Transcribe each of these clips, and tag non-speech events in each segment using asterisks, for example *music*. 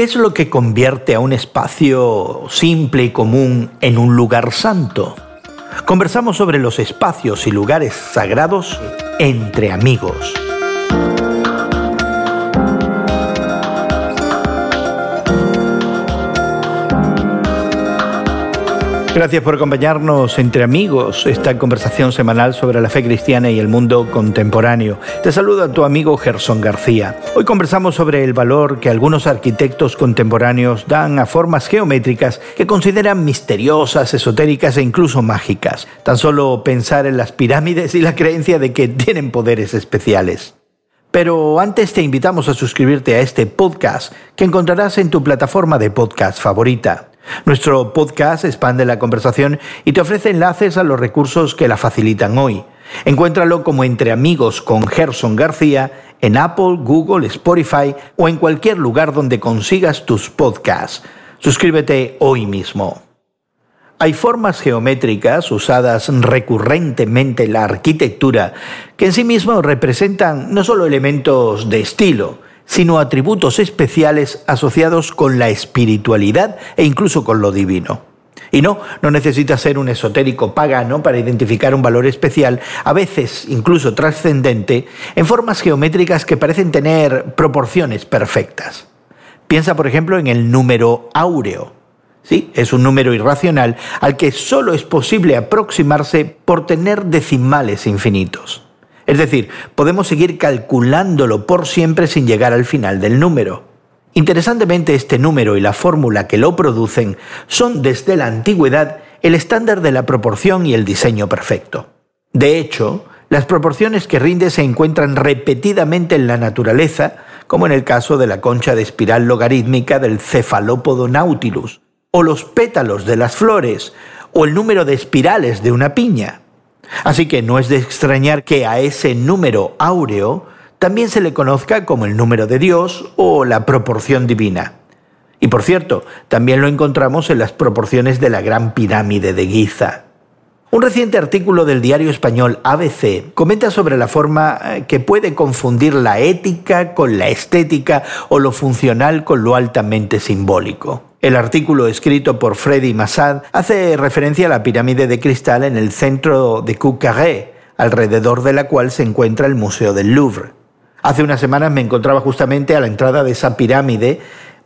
¿Qué es lo que convierte a un espacio simple y común en un lugar santo? Conversamos sobre los espacios y lugares sagrados entre amigos. Gracias por acompañarnos entre amigos, esta conversación semanal sobre la fe cristiana y el mundo contemporáneo. Te saluda tu amigo Gerson García. Hoy conversamos sobre el valor que algunos arquitectos contemporáneos dan a formas geométricas que consideran misteriosas, esotéricas e incluso mágicas. Tan solo pensar en las pirámides y la creencia de que tienen poderes especiales. Pero antes te invitamos a suscribirte a este podcast que encontrarás en tu plataforma de podcast favorita. Nuestro podcast expande la conversación y te ofrece enlaces a los recursos que la facilitan hoy. Encuéntralo como Entre Amigos con Gerson García en Apple, Google, Spotify o en cualquier lugar donde consigas tus podcasts. Suscríbete hoy mismo. Hay formas geométricas usadas recurrentemente en la arquitectura que en sí mismos representan no solo elementos de estilo, sino atributos especiales asociados con la espiritualidad e incluso con lo divino. Y no, no necesitas ser un esotérico pagano para identificar un valor especial, a veces incluso trascendente, en formas geométricas que parecen tener proporciones perfectas. Piensa, por ejemplo, en el número áureo. Sí, es un número irracional al que solo es posible aproximarse por tener decimales infinitos. Es decir, podemos seguir calculándolo por siempre sin llegar al final del número. Interesantemente, este número y la fórmula que lo producen son desde la antigüedad el estándar de la proporción y el diseño perfecto. De hecho, las proporciones que rinde se encuentran repetidamente en la naturaleza, como en el caso de la concha de espiral logarítmica del cefalópodo nautilus, o los pétalos de las flores, o el número de espirales de una piña. Así que no es de extrañar que a ese número áureo también se le conozca como el número de Dios o la proporción divina. Y por cierto, también lo encontramos en las proporciones de la Gran Pirámide de Giza. Un reciente artículo del diario español ABC comenta sobre la forma eh, que puede confundir la ética con la estética o lo funcional con lo altamente simbólico. El artículo escrito por Freddy Massad hace referencia a la pirámide de cristal en el centro de Coucaré, alrededor de la cual se encuentra el Museo del Louvre. Hace unas semanas me encontraba justamente a la entrada de esa pirámide,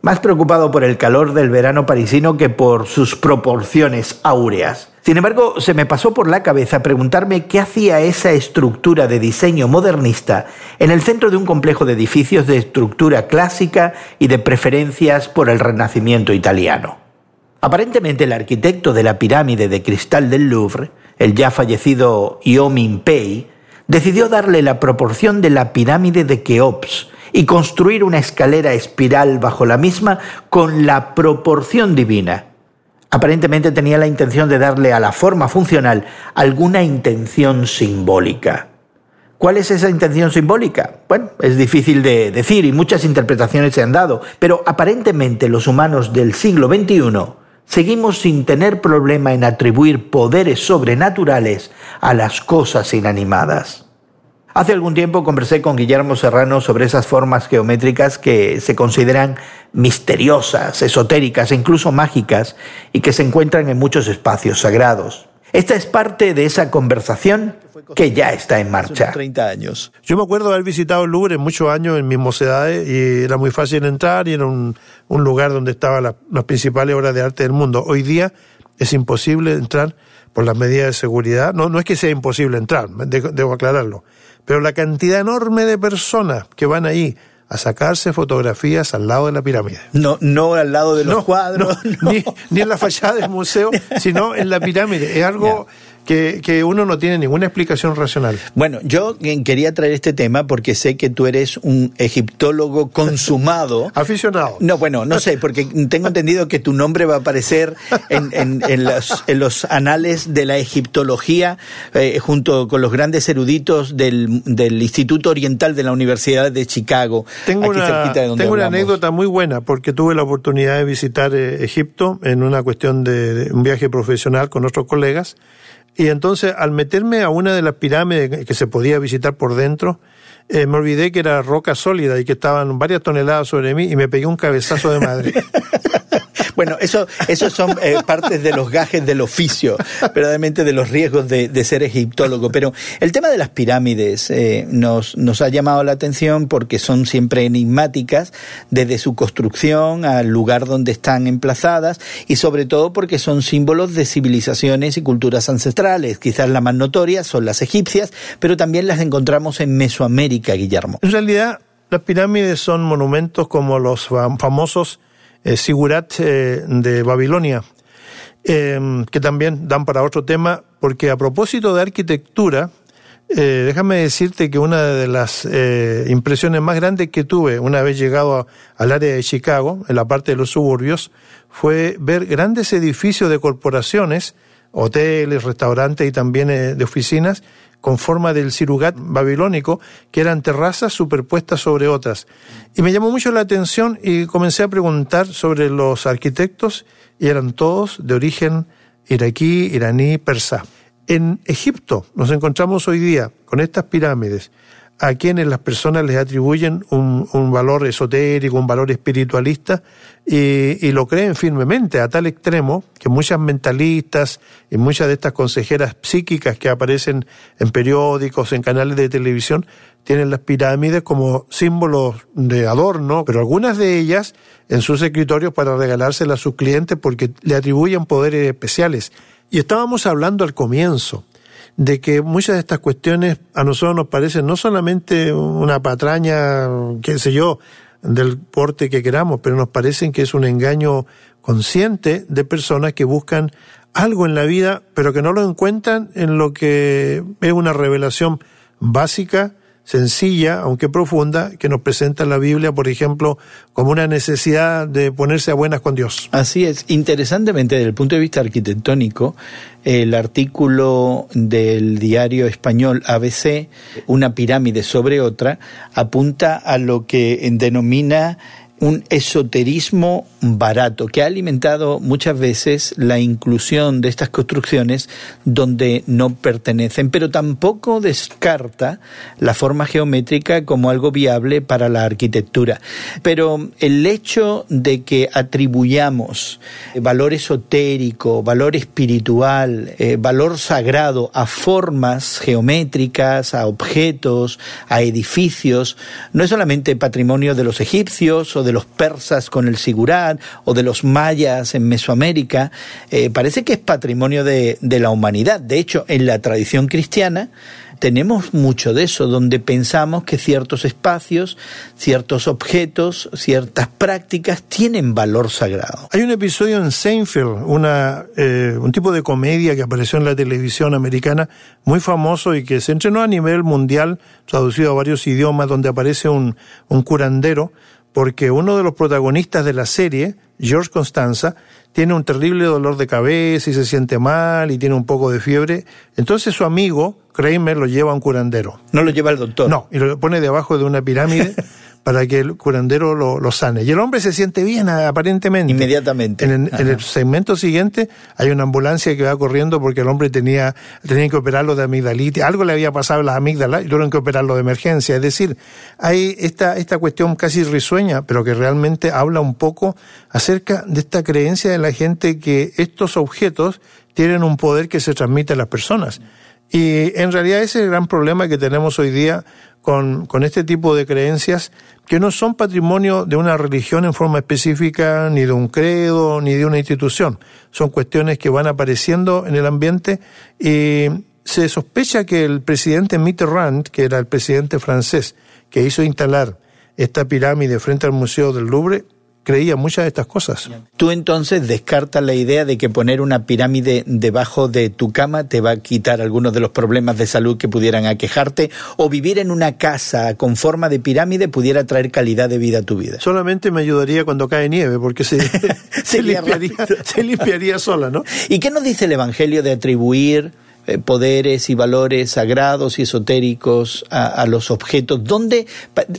más preocupado por el calor del verano parisino que por sus proporciones áureas. Sin embargo, se me pasó por la cabeza preguntarme qué hacía esa estructura de diseño modernista en el centro de un complejo de edificios de estructura clásica y de preferencias por el Renacimiento italiano. Aparentemente el arquitecto de la pirámide de cristal del Louvre, el ya fallecido Iomin Pei, decidió darle la proporción de la pirámide de Keops y construir una escalera espiral bajo la misma con la proporción divina Aparentemente tenía la intención de darle a la forma funcional alguna intención simbólica. ¿Cuál es esa intención simbólica? Bueno, es difícil de decir y muchas interpretaciones se han dado, pero aparentemente los humanos del siglo XXI seguimos sin tener problema en atribuir poderes sobrenaturales a las cosas inanimadas. Hace algún tiempo conversé con Guillermo Serrano sobre esas formas geométricas que se consideran misteriosas, esotéricas e incluso mágicas y que se encuentran en muchos espacios sagrados. Esta es parte de esa conversación que ya está en marcha. 30 años. Yo me acuerdo de haber visitado el Louvre muchos años en mis mocedades y era muy fácil entrar y era un, lugar donde estaban las, principales obras de arte del mundo. Hoy día es imposible entrar por las medidas de seguridad. No, no es que sea imposible entrar, debo aclararlo pero la cantidad enorme de personas que van ahí a sacarse fotografías al lado de la pirámide. No, no al lado de los cuadros. *laughs* Ni, ni, en la fachada del museo, sino en la pirámide. Es algo que, uno no tiene ninguna explicación racional. Bueno, yo quería traer este tema porque sé que tú eres un egiptólogo consumado. *laughs* Aficionado. No, bueno, no sé, porque tengo entendido que tu nombre va a aparecer en, en, los, anales de la egiptología eh, junto con los grandes eruditos del, Instituto Oriental de la Universidad de Chicago. Tengo una, tengo una anécdota muy buena porque tuve la oportunidad de visitar eh, Egipto en una cuestión de un viaje profesional con otros colegas. Y entonces, al meterme a una de las pirámides que se podía visitar por dentro, eh, me olvidé que era roca sólida y que estaban varias toneladas sobre mí y me pegué un cabezazo de madre. *laughs* Bueno, eso, eso son eh, partes de los gajes del oficio, verdaderamente de los riesgos de, ser egiptólogo. Pero el tema de las pirámides eh, nos, nos ha llamado la atención porque son siempre enigmáticas desde su construcción al lugar donde están emplazadas y sobre todo porque son símbolos de civilizaciones y culturas ancestrales. Quizás la más notoria son las egipcias, pero también las encontramos en Mesoamérica, Guillermo. En realidad, las pirámides son monumentos como los famosos Sigurat eh, de Babilonia, eh, que también dan para otro tema, porque a propósito de arquitectura, déjame decirte que una de las impresiones más grandes que tuve una vez llegado al área de Chicago, en la parte de los suburbios, fue ver grandes edificios de corporaciones, hoteles, restaurantes y también de oficinas, con forma del cirugat babilónico, que eran terrazas superpuestas sobre otras. Y me llamó mucho la atención y comencé a preguntar sobre los arquitectos y eran todos de origen iraquí, iraní, persa. En Egipto nos encontramos hoy día con estas pirámides a quienes las personas les atribuyen un, valor esotérico, un valor espiritualista, y, lo creen firmemente, a tal extremo que muchas mentalistas y muchas de estas consejeras psíquicas que aparecen en periódicos, en canales de televisión, tienen las pirámides como símbolos de adorno, pero algunas de ellas en sus escritorios para regalárselas a sus clientes porque le atribuyen poderes especiales. Y estábamos hablando al comienzo de que muchas de estas cuestiones a nosotros nos parecen no solamente una patraña, qué sé yo, del porte que queramos, pero nos parecen que es un engaño consciente de personas que buscan algo en la vida, pero que no lo encuentran en lo que es una revelación básica sencilla, aunque profunda, que nos presenta la Biblia, por ejemplo, como una necesidad de ponerse a buenas con Dios. Así es. Interesantemente, desde el punto de vista arquitectónico, el artículo del diario español ABC, una pirámide sobre otra, apunta a lo que denomina un esoterismo barato que ha alimentado muchas veces la inclusión de estas construcciones donde no pertenecen, pero tampoco descarta la forma geométrica como algo viable para la arquitectura. Pero el hecho de que atribuyamos valor esotérico, valor espiritual, eh, valor sagrado a formas geométricas, a objetos, a edificios, no es solamente patrimonio de los egipcios de los persas con el sigurat o de los mayas en Mesoamérica, eh, parece que es patrimonio de, de la humanidad. De hecho, en la tradición cristiana, tenemos mucho de eso, donde pensamos que ciertos espacios, ciertos objetos, ciertas prácticas tienen valor sagrado. Hay un episodio en Seinfeld, una, eh, un tipo de comedia que apareció en la televisión americana muy famoso y que se entrenó a nivel mundial, traducido a varios idiomas, donde aparece un, un curandero porque uno de los protagonistas de la serie, George Constanza, tiene un terrible dolor de cabeza y se siente mal y tiene un poco de fiebre. Entonces su amigo, Kramer, lo lleva a un curandero. No lo lleva al doctor. No, y lo pone debajo de una pirámide *laughs* para que el curandero lo, sane. Y el hombre se siente bien, aparentemente. Inmediatamente. En, el segmento siguiente hay una ambulancia que va corriendo porque el hombre tenía, tenía que operarlo de amigdalitis. Algo le había pasado a las amígdalas y tuvieron que operarlo de emergencia. Es decir, hay esta, esta cuestión casi risueña, pero que realmente habla un poco acerca de esta creencia de la gente que estos objetos tienen un poder que se transmite a las personas. Y en realidad ese es el gran problema que tenemos hoy día con, con este tipo de creencias que no son patrimonio de una religión en forma específica, ni de un credo, ni de una institución. Son cuestiones que van apareciendo en el ambiente y se sospecha que el presidente Mitterrand, que era el presidente francés, que hizo instalar esta pirámide frente al Museo del Louvre, creía muchas de estas cosas. Tú entonces descartas la idea de que poner una pirámide debajo de tu cama te va a quitar algunos de los problemas de salud que pudieran aquejarte o vivir en una casa con forma de pirámide pudiera traer calidad de vida a tu vida. Solamente me ayudaría cuando cae nieve porque se, *laughs* se, limpiaría, sola, ¿no? ¿Y qué nos dice el Evangelio de atribuir poderes y valores sagrados y esotéricos a, los objetos? ¿Dónde,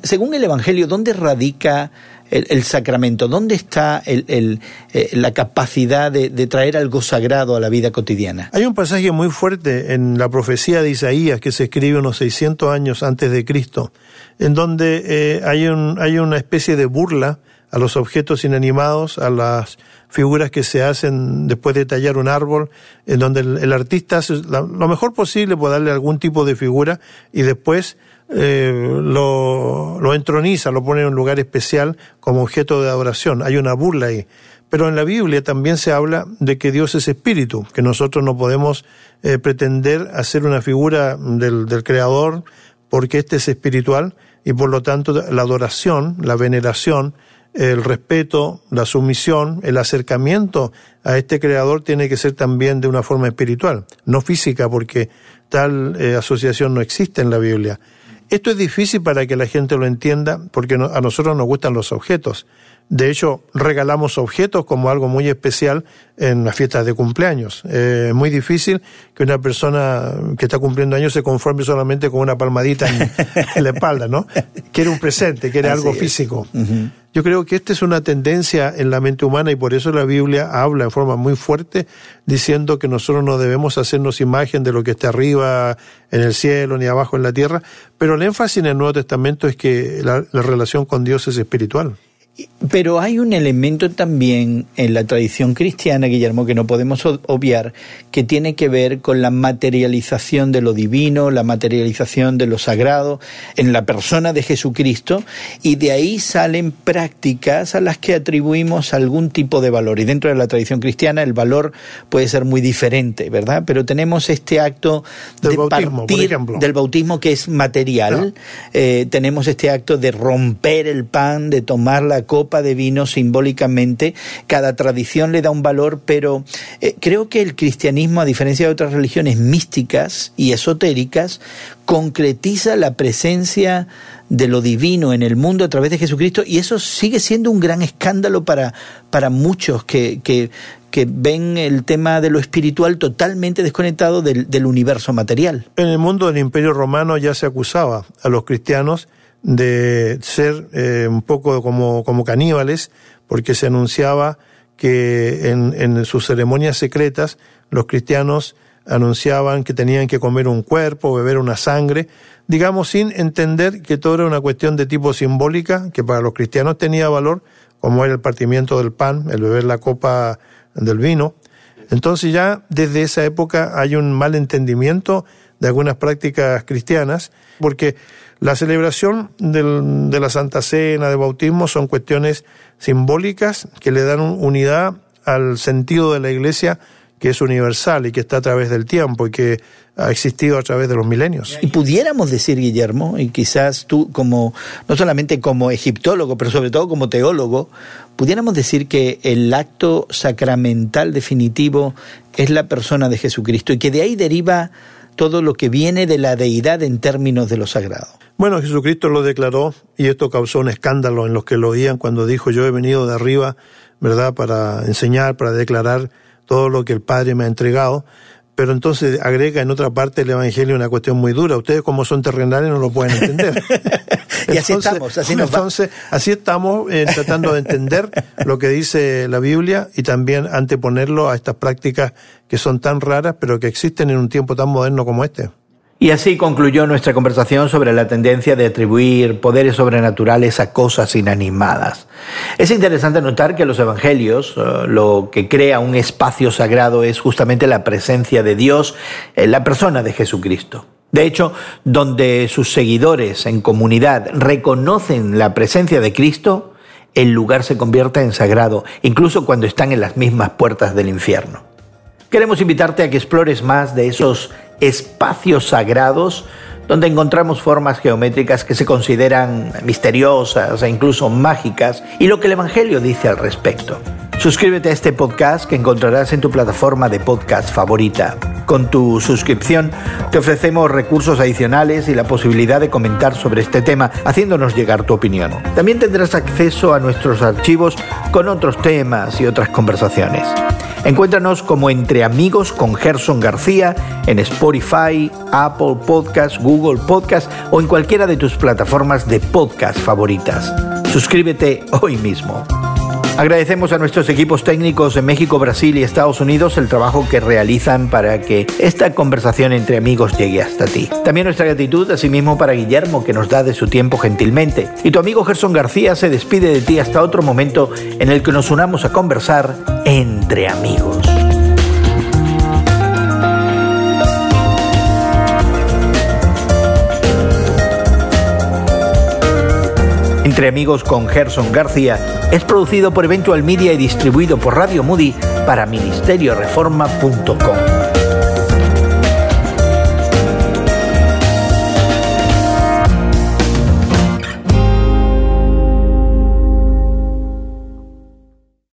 según el Evangelio, dónde radica el, sacramento? ¿Dónde está el, eh, la capacidad de, traer algo sagrado a la vida cotidiana? Hay un pasaje muy fuerte en la profecía de Isaías que se escribe unos 600 años antes de Cristo, en donde eh, hay, un, hay una especie de burla a los objetos inanimados, a las figuras que se hacen después de tallar un árbol, en donde el, artista hace lo mejor posible por darle algún tipo de figura y después eh, lo, lo entroniza, lo pone en un lugar especial como objeto de adoración. Hay una burla ahí. Pero en la Biblia también se habla de que Dios es espíritu, que nosotros no podemos eh, pretender hacer una figura del, del Creador porque éste es espiritual y por lo tanto la adoración, la veneración, el respeto, la sumisión, el acercamiento a este creador tiene que ser también de una forma espiritual, no física, porque tal eh, asociación no existe en la Biblia. Esto es difícil para que la gente lo entienda, porque a nosotros nos gustan los objetos. De hecho, regalamos objetos como algo muy especial en las fiestas de cumpleaños. Es muy difícil que una persona que está cumpliendo años se conforme solamente con una palmadita en, *laughs* la espalda, ¿no? Quiere un presente, quiere algo físico. Yo creo que esta es una tendencia en la mente humana y por eso la Biblia habla en forma muy fuerte diciendo que nosotros no debemos hacernos imagen de lo que está arriba en el cielo ni abajo en la tierra, pero el énfasis en el Nuevo Testamento es que la relación con Dios es espiritual. Pero hay un elemento también en la tradición cristiana, Guillermo, que no podemos obviar, que tiene que ver con la materialización de lo divino, la materialización de lo sagrado en la persona de Jesucristo, y de ahí salen prácticas a las que atribuimos algún tipo de valor. Y dentro de la tradición cristiana el valor puede ser muy diferente, ¿verdad? Pero tenemos este acto del de bautismo, por ejemplo. del bautismo que es material, eh, tenemos este acto de romper el pan, de tomar la copa de vino simbólicamente. Cada tradición le da un valor, pero eh, creo que el cristianismo, a diferencia de otras religiones místicas y esotéricas, concretiza la presencia de lo divino en el mundo a través de Jesucristo y eso sigue siendo un gran escándalo para, para muchos que, que, ven el tema de lo espiritual totalmente desconectado del, del universo material. En el mundo del Imperio Romano ya se acusaba a los cristianos de ser eh, un poco como, como caníbales, porque se anunciaba que en, en sus ceremonias secretas los cristianos anunciaban que tenían que comer un cuerpo, beber una sangre, digamos sin entender que todo era una cuestión de tipo simbólica, que para los cristianos tenía valor, como era el partimiento del pan, el beber la copa del vino. Entonces ya desde esa época hay un mal entendimiento de algunas prácticas cristianas, porque la celebración del, de la Santa Cena, de bautismo, son cuestiones simbólicas que le dan unidad al sentido de la Iglesia que es universal y que está a través del tiempo y que ha existido a través de los milenios. Y pudiéramos decir, Guillermo, y quizás tú como, no solamente como egiptólogo, pero sobre todo como teólogo, pudiéramos decir que el acto sacramental definitivo es la persona de Jesucristo y que de ahí deriva todo lo que viene de la deidad en términos de lo sagrado. Bueno, Jesucristo lo declaró y esto causó un escándalo en los que lo oían cuando dijo yo he venido de arriba, ¿verdad?, para enseñar, para declarar todo lo que el Padre me ha entregado. Pero entonces agrega en otra parte del Evangelio una cuestión muy dura. Ustedes como son terrenales no lo pueden entender. *laughs* y así estamos, así nos Entonces, así estamos eh, tratando de entender lo que dice la Biblia y también anteponerlo a estas prácticas que son tan raras, pero que existen en un tiempo tan moderno como este. Y así concluyó nuestra conversación sobre la tendencia de atribuir poderes sobrenaturales a cosas inanimadas. Es interesante notar que los evangelios eh, lo que crea un espacio sagrado es justamente la presencia de Dios en la persona de Jesucristo. De hecho, donde sus seguidores en comunidad reconocen la presencia de Cristo, el lugar se convierte en sagrado, incluso cuando están en las mismas puertas del infierno. Queremos invitarte a que explores más de esos espacios sagrados donde encontramos formas geométricas que se consideran misteriosas e incluso mágicas y lo que el Evangelio dice al respecto. Suscríbete a este podcast que encontrarás en tu plataforma de podcast favorita. Con tu suscripción te ofrecemos recursos adicionales y la posibilidad de comentar sobre este tema haciéndonos llegar tu opinión. También tendrás acceso a nuestros archivos con otros temas y otras conversaciones. Encuéntranos como Entre Amigos con Gerson García en Spotify, Apple Podcast, Google Podcast o en cualquiera de tus plataformas de podcast favoritas. Suscríbete hoy mismo. Agradecemos a nuestros equipos técnicos en México, Brasil y Estados Unidos el trabajo que realizan para que esta conversación entre amigos llegue hasta ti. También nuestra gratitud asimismo para Guillermo que nos da de su tiempo gentilmente. Y tu amigo Gerson García se despide de ti hasta otro momento en el que nos unamos a conversar entre amigos. Entre Amigos con Gerson García es producido por Eventual Media y distribuido por Radio Moody para ministerioreforma.com.